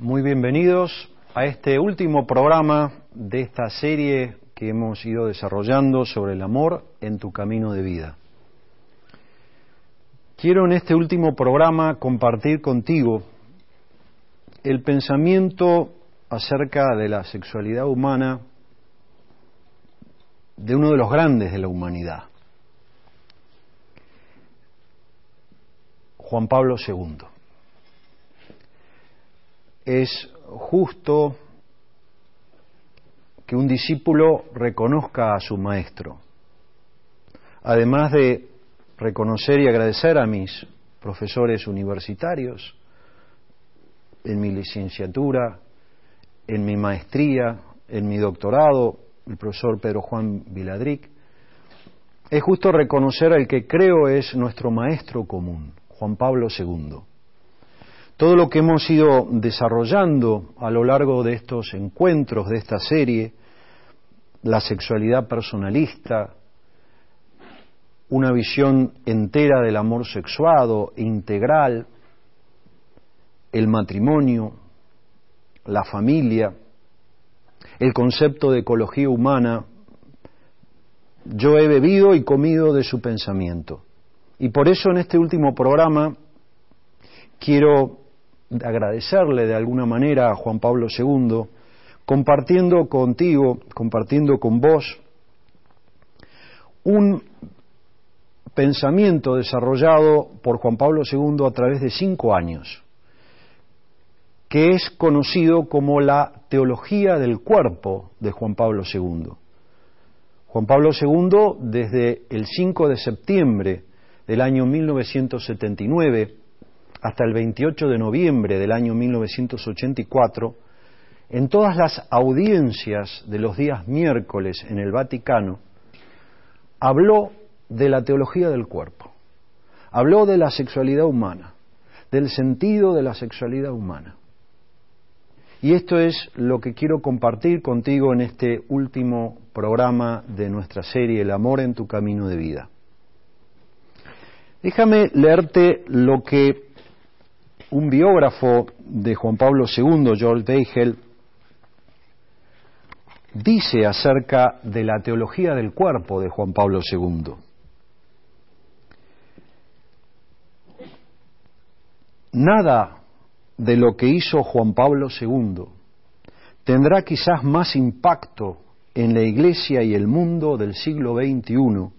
Muy bienvenidos a este último programa de esta serie que hemos ido desarrollando sobre el amor en tu camino de vida. Quiero en este último programa compartir contigo el pensamiento acerca de la sexualidad humana de uno de los grandes de la humanidad, Juan Pablo II es justo que un discípulo reconozca a su maestro, además de reconocer y agradecer a mis profesores universitarios en mi licenciatura, en mi maestría, en mi doctorado, el profesor Pedro Juan Viladric, es justo reconocer al que creo es nuestro maestro común, Juan Pablo II todo lo que hemos ido desarrollando a lo largo de estos encuentros, de esta serie, la sexualidad personalista, una visión entera del amor sexuado, integral, el matrimonio, la familia, el concepto de ecología humana, yo he bebido y comido de su pensamiento. Y por eso en este último programa quiero agradecerle de alguna manera a Juan Pablo II, compartiendo contigo, compartiendo con vos, un pensamiento desarrollado por Juan Pablo II a través de cinco años, que es conocido como la teología del cuerpo de Juan Pablo II. Juan Pablo II, desde el 5 de septiembre del año 1979, hasta el 28 de noviembre del año 1984, en todas las audiencias de los días miércoles en el Vaticano, habló de la teología del cuerpo, habló de la sexualidad humana, del sentido de la sexualidad humana. Y esto es lo que quiero compartir contigo en este último programa de nuestra serie El amor en tu camino de vida. Déjame leerte lo que un biógrafo de Juan Pablo II, George Deigel, dice acerca de la teología del cuerpo de Juan Pablo II. Nada de lo que hizo Juan Pablo II tendrá quizás más impacto en la Iglesia y el mundo del siglo XXI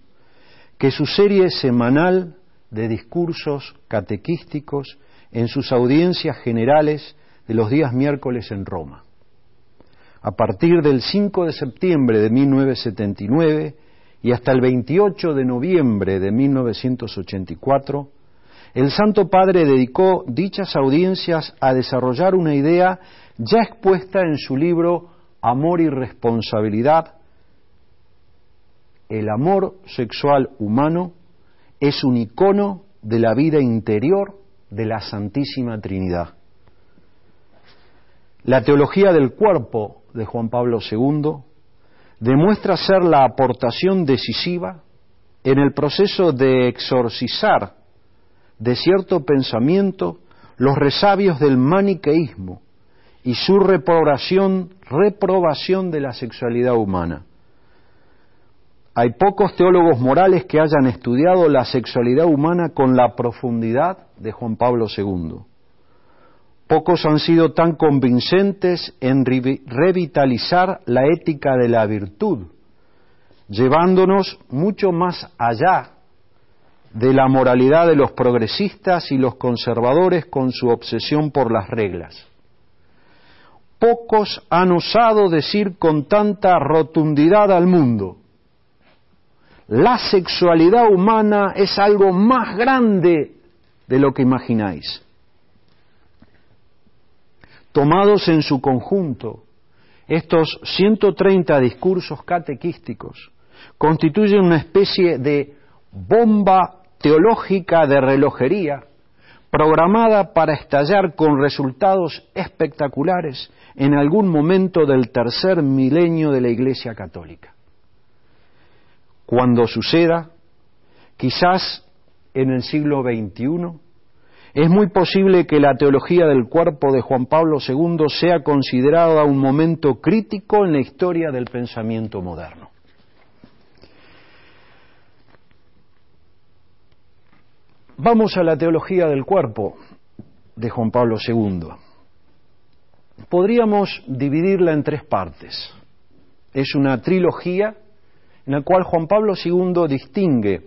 que su serie semanal de discursos catequísticos en sus audiencias generales de los días miércoles en Roma. A partir del 5 de septiembre de 1979 y hasta el 28 de noviembre de 1984, el Santo Padre dedicó dichas audiencias a desarrollar una idea ya expuesta en su libro Amor y Responsabilidad. El amor sexual humano es un icono de la vida interior de la Santísima Trinidad. La teología del cuerpo de Juan Pablo II demuestra ser la aportación decisiva en el proceso de exorcizar de cierto pensamiento los resabios del maniqueísmo y su reprobación, reprobación de la sexualidad humana. Hay pocos teólogos morales que hayan estudiado la sexualidad humana con la profundidad de Juan Pablo II. Pocos han sido tan convincentes en revitalizar la ética de la virtud, llevándonos mucho más allá de la moralidad de los progresistas y los conservadores con su obsesión por las reglas. Pocos han osado decir con tanta rotundidad al mundo, la sexualidad humana es algo más grande de lo que imagináis. Tomados en su conjunto, estos 130 discursos catequísticos constituyen una especie de bomba teológica de relojería programada para estallar con resultados espectaculares en algún momento del tercer milenio de la Iglesia Católica. Cuando suceda, quizás en el siglo XXI, es muy posible que la teología del cuerpo de Juan Pablo II sea considerada un momento crítico en la historia del pensamiento moderno. Vamos a la teología del cuerpo de Juan Pablo II. Podríamos dividirla en tres partes. Es una trilogía en la cual Juan Pablo II distingue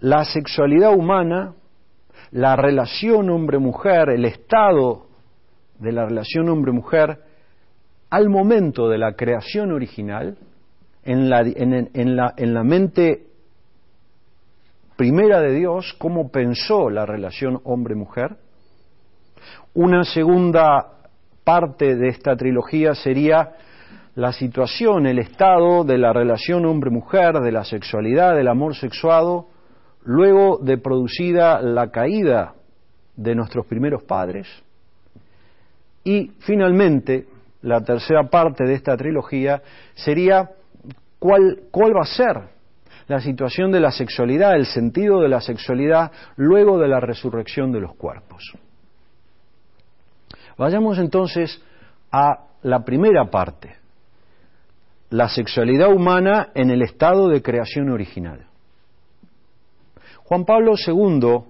la sexualidad humana, la relación hombre-mujer, el estado de la relación hombre-mujer al momento de la creación original, en la, en, la, en la mente primera de Dios, cómo pensó la relación hombre-mujer. Una segunda parte de esta trilogía sería la situación, el estado de la relación hombre-mujer, de la sexualidad, del amor sexuado, luego de producida la caída de nuestros primeros padres. Y finalmente, la tercera parte de esta trilogía sería cuál, va a ser la situación de la sexualidad, el sentido de la sexualidad luego de la resurrección de los cuerpos. Vayamos entonces a la primera parte, la sexualidad humana en el estado de creación original. Juan Pablo II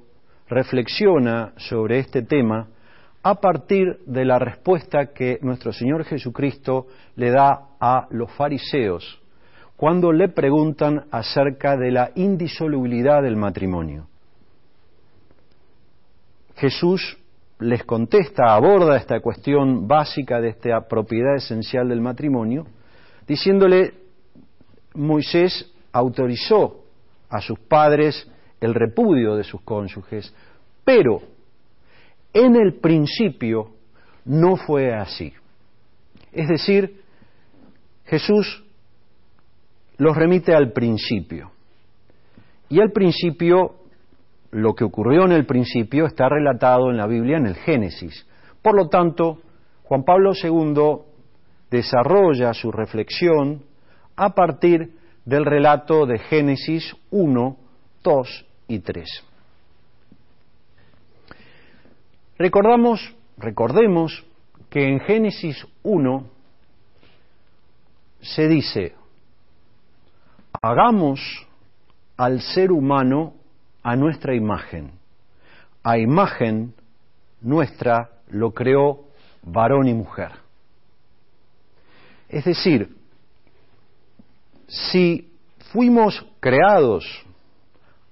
reflexiona sobre este tema a partir de la respuesta que nuestro Señor Jesucristo le da a los fariseos cuando le preguntan acerca de la indisolubilidad del matrimonio. Jesús les contesta, aborda esta cuestión básica de esta propiedad esencial del matrimonio, diciéndole, Moisés autorizó a sus padres el repudio de sus cónyuges, pero en el principio no fue así. Es decir, Jesús los remite al principio. Y al principio, lo que ocurrió en el principio está relatado en la Biblia en el Génesis. Por lo tanto, Juan Pablo II desarrolla su reflexión a partir del relato de Génesis 1, 2 y 3. Recordamos, recordemos que en Génesis 1 se dice, hagamos al ser humano a nuestra imagen. A imagen nuestra lo creó varón y mujer. Es decir, si fuimos creados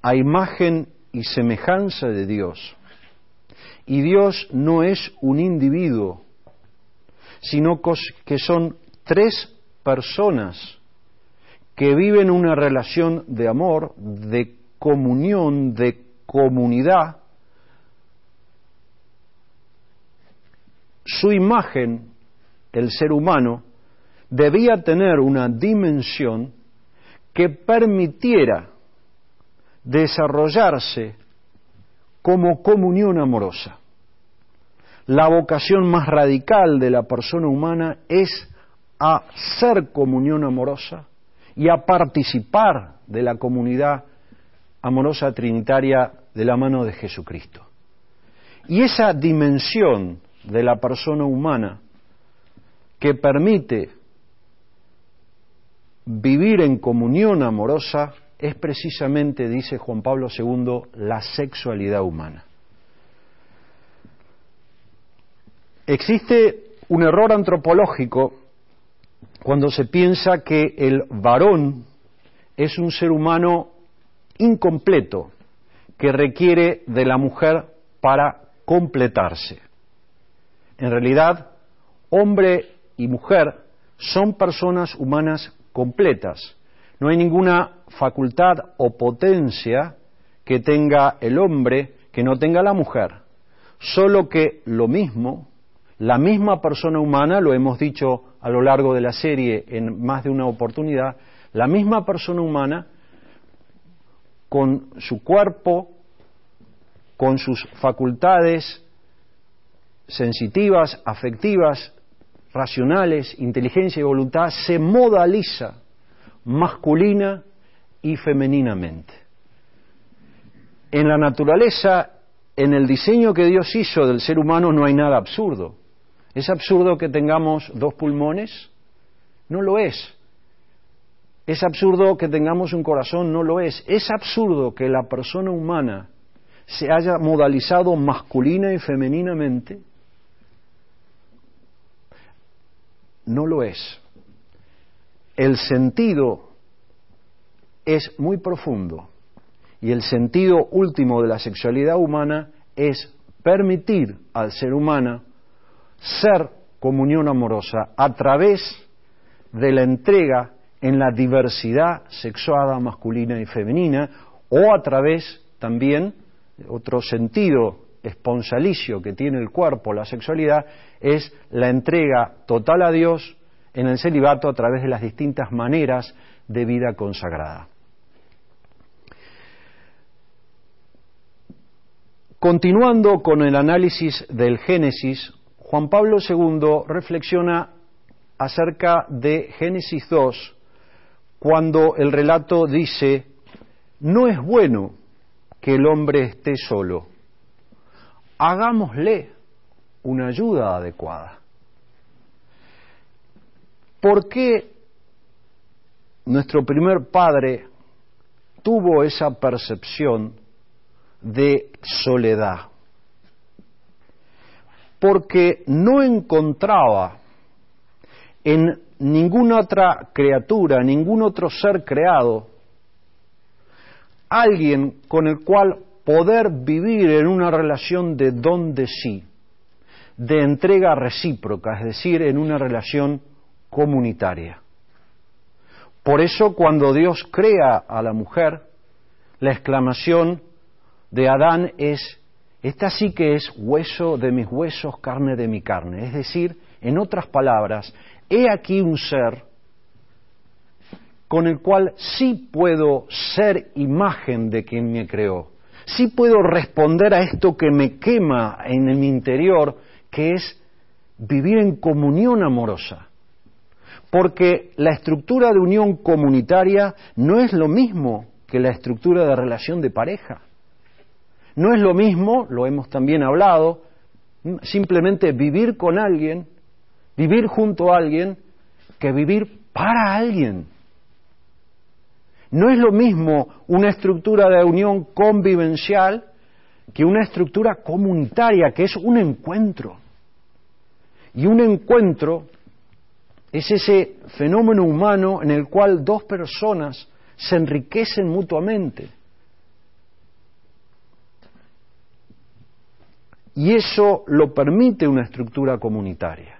a imagen y semejanza de Dios, y Dios no es un individuo, sino que son tres personas que viven una relación de amor, de comunión, de comunidad, su imagen, el ser humano, debía tener una dimensión que permitiera desarrollarse como comunión amorosa. La vocación más radical de la persona humana es a ser comunión amorosa y a participar de la comunidad amorosa trinitaria de la mano de Jesucristo. Y esa dimensión de la persona humana que permite vivir en comunión amorosa es precisamente, dice Juan Pablo II, la sexualidad humana. Existe un error antropológico cuando se piensa que el varón es un ser humano incompleto que requiere de la mujer para completarse. En realidad, hombre y mujer son personas humanas completas. No hay ninguna facultad o potencia que tenga el hombre que no tenga la mujer. Solo que lo mismo la misma persona humana, lo hemos dicho a lo largo de la serie en más de una oportunidad, la misma persona humana con su cuerpo, con sus facultades sensitivas, afectivas, racionales, inteligencia y voluntad, se modaliza masculina y femeninamente. En la naturaleza, en el diseño que Dios hizo del ser humano no hay nada absurdo. ¿Es absurdo que tengamos dos pulmones? No lo es. ¿Es absurdo que tengamos un corazón? No lo es. Es absurdo que la persona humana se haya modalizado masculina y femeninamente. No lo es. El sentido es muy profundo y el sentido último de la sexualidad humana es permitir al ser humano ser comunión amorosa a través de la entrega en la diversidad sexuada masculina y femenina o a través también, otro sentido esponsalicio que tiene el cuerpo, la sexualidad, es la entrega total a Dios en el celibato a través de las distintas maneras de vida consagrada. Continuando con el análisis del Génesis, Juan Pablo II reflexiona acerca de Génesis 2, cuando el relato dice, no es bueno que el hombre esté solo, hagámosle una ayuda adecuada. ¿Por qué nuestro primer padre tuvo esa percepción de soledad? porque no encontraba en ninguna otra criatura, ningún otro ser creado, alguien con el cual poder vivir en una relación de don de sí, de entrega recíproca, es decir, en una relación comunitaria. Por eso cuando Dios crea a la mujer, la exclamación de Adán es esta sí que es hueso de mis huesos, carne de mi carne. Es decir, en otras palabras, he aquí un ser con el cual sí puedo ser imagen de quien me creó. Sí puedo responder a esto que me quema en mi interior, que es vivir en comunión amorosa. Porque la estructura de unión comunitaria no es lo mismo que la estructura de relación de pareja. No es lo mismo, lo hemos también hablado, simplemente vivir con alguien, vivir junto a alguien, que vivir para alguien. No es lo mismo una estructura de unión convivencial que una estructura comunitaria, que es un encuentro. Y un encuentro es ese fenómeno humano en el cual dos personas se enriquecen mutuamente Y eso lo permite una estructura comunitaria.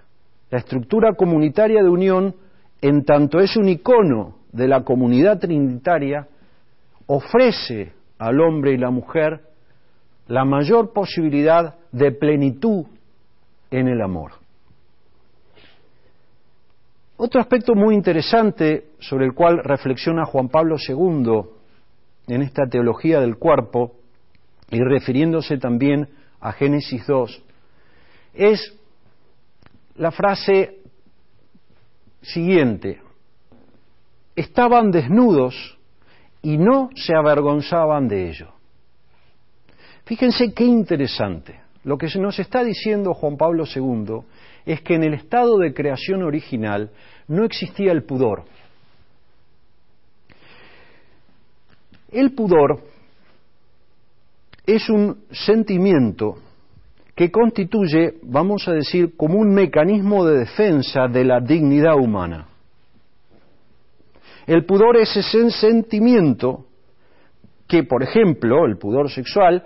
La estructura comunitaria de unión, en tanto es un icono de la comunidad trinitaria, ofrece al hombre y la mujer la mayor posibilidad de plenitud en el amor. Otro aspecto muy interesante sobre el cual reflexiona Juan Pablo II en esta teología del cuerpo y refiriéndose también a Génesis 2, es la frase siguiente. Estaban desnudos y no se avergonzaban de ello. Fíjense qué interesante. Lo que nos está diciendo Juan Pablo II es que en el estado de creación original no existía el pudor. El pudor es un sentimiento que constituye, vamos a decir, como un mecanismo de defensa de la dignidad humana. El pudor es ese sentimiento que, por ejemplo, el pudor sexual,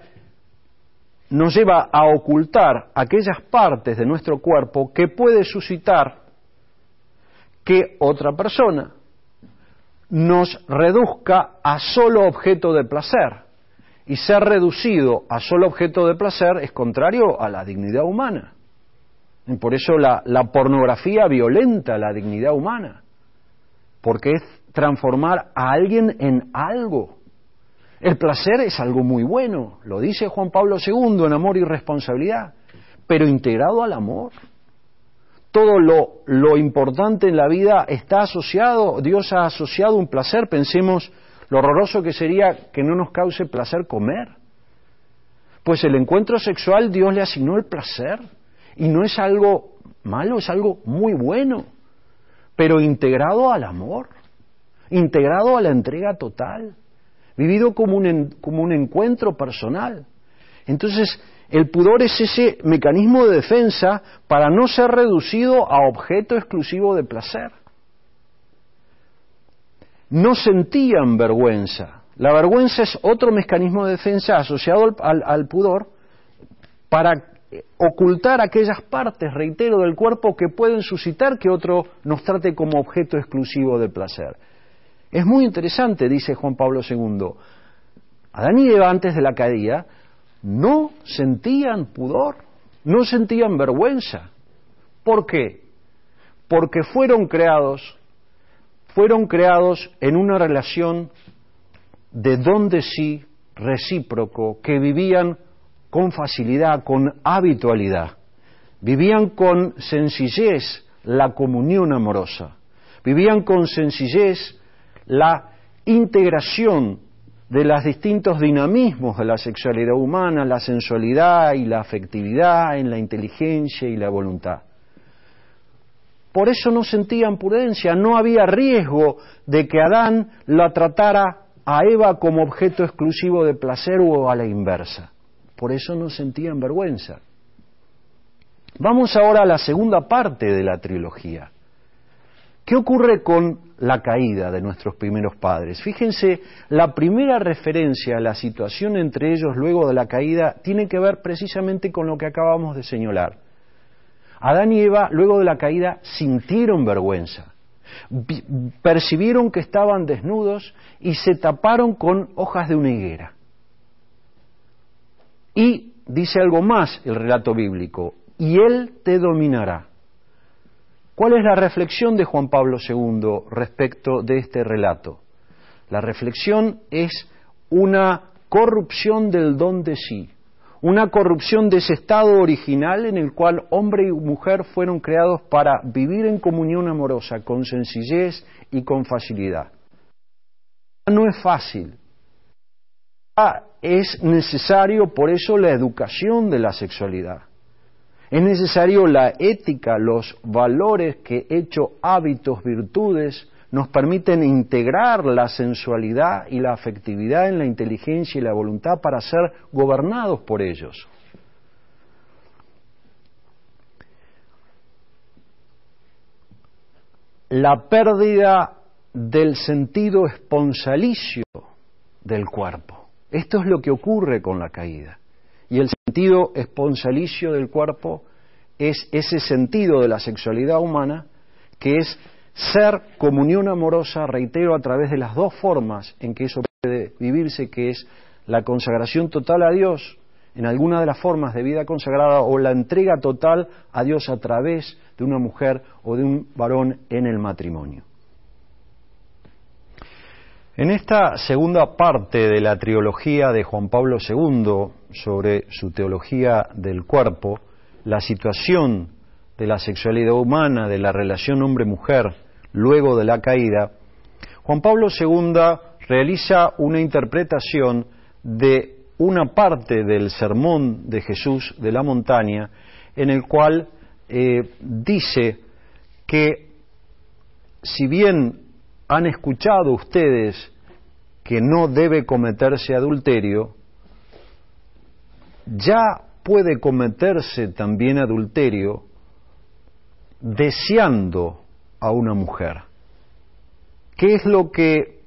nos lleva a ocultar aquellas partes de nuestro cuerpo que puede suscitar que otra persona nos reduzca a solo objeto de placer y ser reducido a solo objeto de placer es contrario a la dignidad humana. Y por eso la, la pornografía violenta la dignidad humana, porque es transformar a alguien en algo. El placer es algo muy bueno, lo dice Juan Pablo II en Amor y Responsabilidad, pero integrado al amor. Todo lo, importante en la vida está asociado, Dios ha asociado un placer, pensemos lo horroroso que sería que no nos cause placer comer. Pues el encuentro sexual Dios le asignó el placer y no es algo malo, es algo muy bueno, pero integrado al amor, integrado a la entrega total, vivido como un, como un encuentro personal. Entonces, el pudor es ese mecanismo de defensa para no ser reducido a objeto exclusivo de placer no sentían vergüenza. La vergüenza es otro mecanismo de defensa asociado al, pudor para ocultar aquellas partes, reitero, del cuerpo que pueden suscitar que otro nos trate como objeto exclusivo de placer. Es muy interesante, dice Juan Pablo II. Adán y Eva antes de la caída no sentían pudor, no sentían vergüenza. ¿Por qué? Porque fueron creados fueron creados en una relación de don de sí recíproco, que vivían con facilidad, con habitualidad, vivían con sencillez la comunión amorosa, vivían con sencillez la integración de los distintos dinamismos de la sexualidad humana, la sensualidad y la afectividad, en la inteligencia y la voluntad. Por eso no sentían prudencia, no había riesgo de que Adán la tratara a Eva como objeto exclusivo de placer o a la inversa. Por eso no sentían vergüenza. Vamos ahora a la segunda parte de la trilogía. ¿Qué ocurre con la caída de nuestros primeros padres? Fíjense, la primera referencia a la situación entre ellos luego de la caída tiene que ver precisamente con lo que acabamos de señalar. Adán y Eva, luego de la caída, sintieron vergüenza, percibieron que estaban desnudos y se taparon con hojas de una higuera. Y dice algo más el relato bíblico, y Él te dominará. ¿Cuál es la reflexión de Juan Pablo II respecto de este relato? La reflexión es una corrupción del don de sí, una corrupción de ese estado original en el cual hombre y mujer fueron creados para vivir en comunión amorosa, con sencillez y con facilidad. No es fácil. Es necesario, por eso, la educación de la sexualidad. Es necesario la ética, los valores que, hecho hábitos, virtudes, nos permiten integrar la sensualidad y la afectividad en la inteligencia y la voluntad para ser gobernados por ellos. La pérdida del sentido esponsalicio del cuerpo. Esto es lo que ocurre con la caída. Y el sentido esponsalicio del cuerpo es ese sentido de la sexualidad humana que es ser comunión amorosa, reitero, a través de las dos formas en que eso puede vivirse, que es la consagración total a Dios en alguna de las formas de vida consagrada o la entrega total a Dios a través de una mujer o de un varón en el matrimonio. En esta segunda parte de la trilogía de Juan Pablo II sobre su teología del cuerpo, la situación de la sexualidad humana, de la relación hombre-mujer, luego de la caída, Juan Pablo II realiza una interpretación de una parte del sermón de Jesús de la montaña, en el cual eh, dice que si bien han escuchado ustedes que no debe cometerse adulterio, ya puede cometerse también adulterio deseando a una mujer. ¿Qué es lo que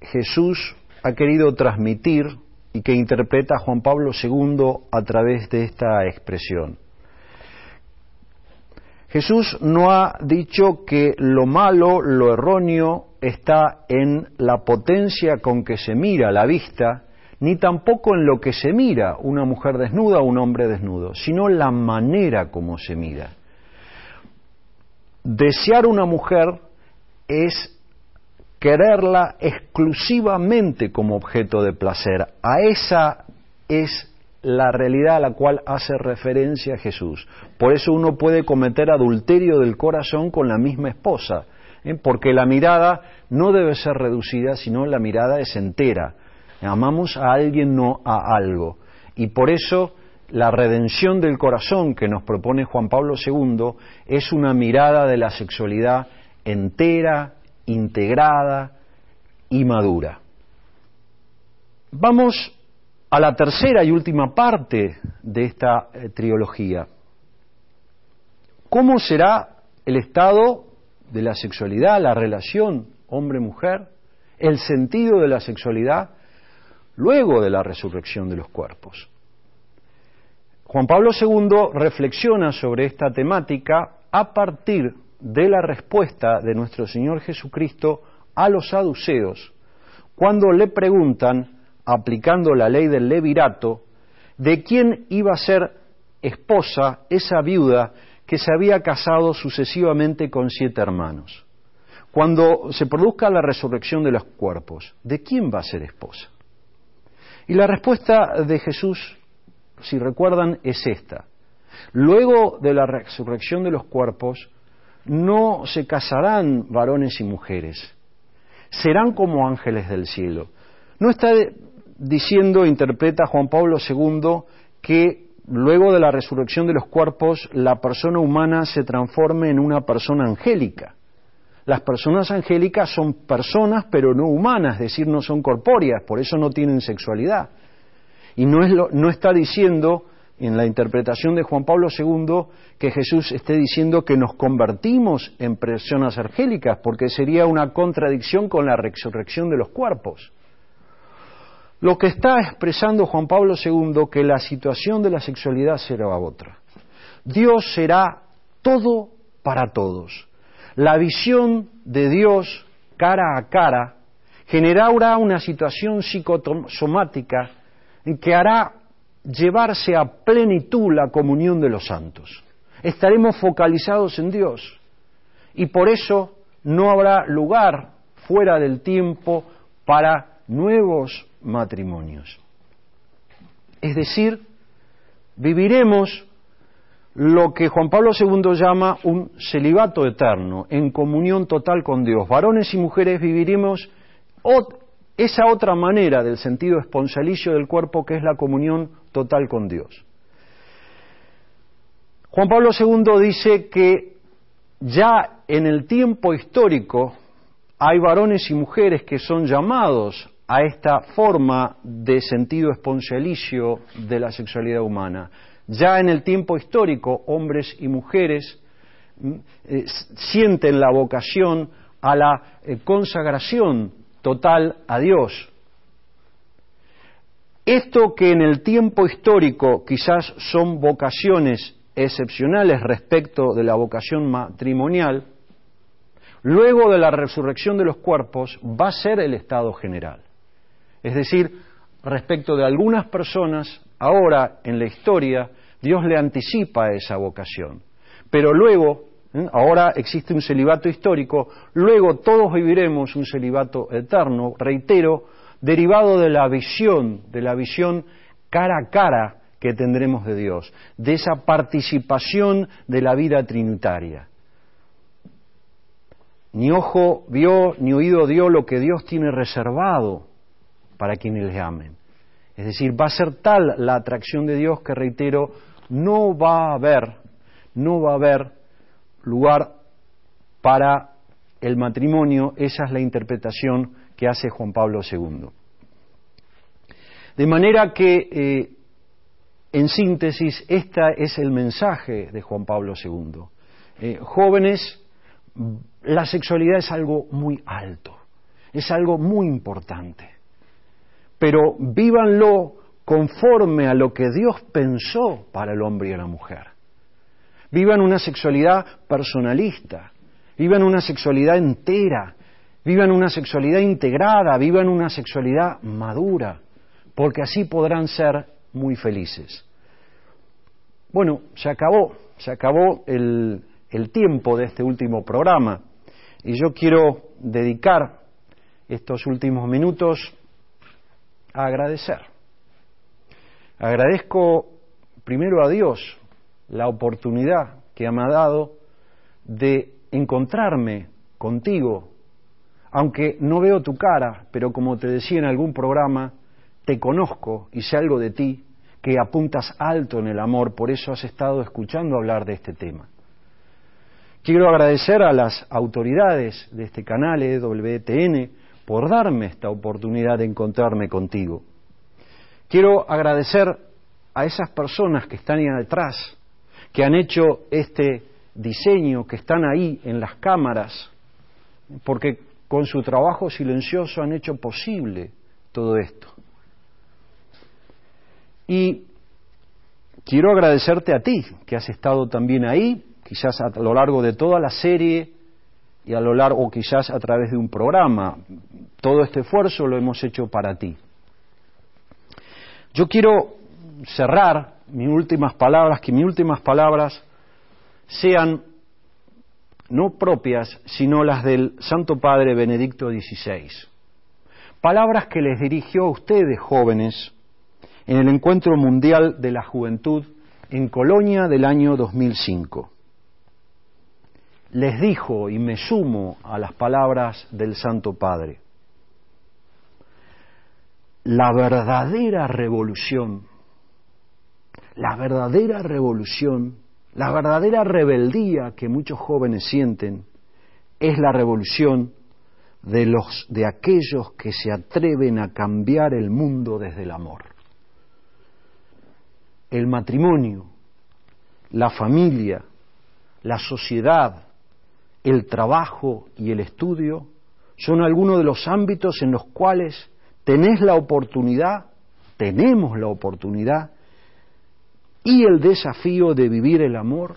Jesús ha querido transmitir y que interpreta Juan Pablo II a través de esta expresión? Jesús no ha dicho que lo malo, lo erróneo, está en la potencia con que se mira la vista, ni tampoco en lo que se mira, una mujer desnuda o un hombre desnudo, sino la manera como se mira. Desear una mujer es quererla exclusivamente como objeto de placer. A esa es la realidad a la cual hace referencia Jesús. Por eso uno puede cometer adulterio del corazón con la misma esposa, ¿eh? porque la mirada no debe ser reducida, sino la mirada es entera. Amamos a alguien, no a algo. Y por eso la redención del corazón que nos propone Juan Pablo II es una mirada de la sexualidad entera, integrada y madura. Vamos a la tercera y última parte de esta eh, trilogía. ¿Cómo será el estado de la sexualidad, la relación hombre-mujer, el sentido de la sexualidad luego de la resurrección de los cuerpos? Juan Pablo II reflexiona sobre esta temática a partir de la respuesta de nuestro Señor Jesucristo a los saduceos cuando le preguntan aplicando la ley del levirato, de quién iba a ser esposa esa viuda que se había casado sucesivamente con siete hermanos. Cuando se produzca la resurrección de los cuerpos, ¿de quién va a ser esposa? Y la respuesta de Jesús, si recuerdan, es esta. Luego de la resurrección de los cuerpos, no se casarán varones y mujeres, serán como ángeles del cielo. No está diciendo, interpreta Juan Pablo II, que luego de la resurrección de los cuerpos la persona humana se transforme en una persona angélica. Las personas angélicas son personas pero no humanas, es decir, no son corpóreas, por eso no tienen sexualidad. Y no, es no está diciendo, en la interpretación de Juan Pablo II, que Jesús esté diciendo que nos convertimos en personas angélicas, porque sería una contradicción con la resurrección de los cuerpos. Lo que está expresando Juan Pablo II que la situación de la sexualidad será otra. Dios será todo para todos. La visión de Dios cara a cara generará una situación psicosomática que hará llevarse a plenitud la comunión de los santos. Estaremos focalizados en Dios y por eso no habrá lugar fuera del tiempo para nuevos matrimonios. Es decir, viviremos lo que Juan Pablo II llama un celibato eterno, en comunión total con Dios. Varones y mujeres viviremos esa otra manera del sentido esponsalicio del cuerpo que es la comunión total con Dios. Juan Pablo II dice que ya en el tiempo histórico hay varones y mujeres que son llamados a esta forma de sentido esponcialicio de la sexualidad humana. Ya en el tiempo histórico, hombres y mujeres mm, eh, sienten la vocación a la eh, consagración total a Dios. Esto que en el tiempo histórico quizás son vocaciones excepcionales respecto de la vocación matrimonial, luego de la resurrección de los cuerpos va a ser el estado general. Es decir, respecto de algunas personas, ahora en la historia, Dios le anticipa esa vocación. Pero luego, ahora existe un celibato histórico, luego todos viviremos un celibato eterno, reitero, derivado de la visión, de la visión cara a cara que tendremos de Dios, de esa participación de la vida trinitaria. Ni ojo vio, ni oído dio lo que Dios tiene reservado para quienes le amen. Es decir, va a ser tal la atracción de Dios que, reitero, no va a haber, no va a haber lugar para el matrimonio. Esa es la interpretación que hace Juan Pablo II. De manera que, eh, en síntesis, este es el mensaje de Juan Pablo II. Eh, jóvenes, la sexualidad es algo muy alto, es algo muy importante pero vívanlo conforme a lo que Dios pensó para el hombre y la mujer. Vivan una sexualidad personalista, vivan una sexualidad entera, vivan una sexualidad integrada, vivan una sexualidad madura, porque así podrán ser muy felices. Bueno, se acabó, se acabó el, el tiempo de este último programa y yo quiero dedicar estos últimos minutos agradecer. Agradezco primero a Dios la oportunidad que me ha dado de encontrarme contigo, aunque no veo tu cara, pero como te decía en algún programa, te conozco y sé algo de ti, que apuntas alto en el amor, por eso has estado escuchando hablar de este tema. Quiero agradecer a las autoridades de este canal EWTN por darme esta oportunidad de encontrarme contigo. Quiero agradecer a esas personas que están ahí detrás, que han hecho este diseño, que están ahí en las cámaras, porque con su trabajo silencioso han hecho posible todo esto. Y quiero agradecerte a ti, que has estado también ahí, quizás a lo largo de toda la serie y a lo largo, quizás a través de un programa. Todo este esfuerzo lo hemos hecho para ti. Yo quiero cerrar mis últimas palabras, que mis últimas palabras sean no propias, sino las del Santo Padre Benedicto XVI. Palabras que les dirigió a ustedes, jóvenes, en el Encuentro Mundial de la Juventud en Colonia del año 2005. Les dijo, y me sumo a las palabras del Santo Padre, la verdadera revolución, la verdadera revolución, la verdadera rebeldía que muchos jóvenes sienten es la revolución de los de aquellos que se atreven a cambiar el mundo desde el amor. El matrimonio, la familia, la sociedad, el trabajo y el estudio son algunos de los ámbitos en los cuales tenés la oportunidad, tenemos la oportunidad y el desafío de vivir el amor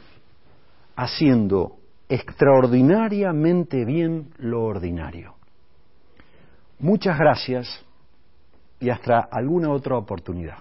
haciendo extraordinariamente bien lo ordinario. Muchas gracias y hasta alguna otra oportunidad.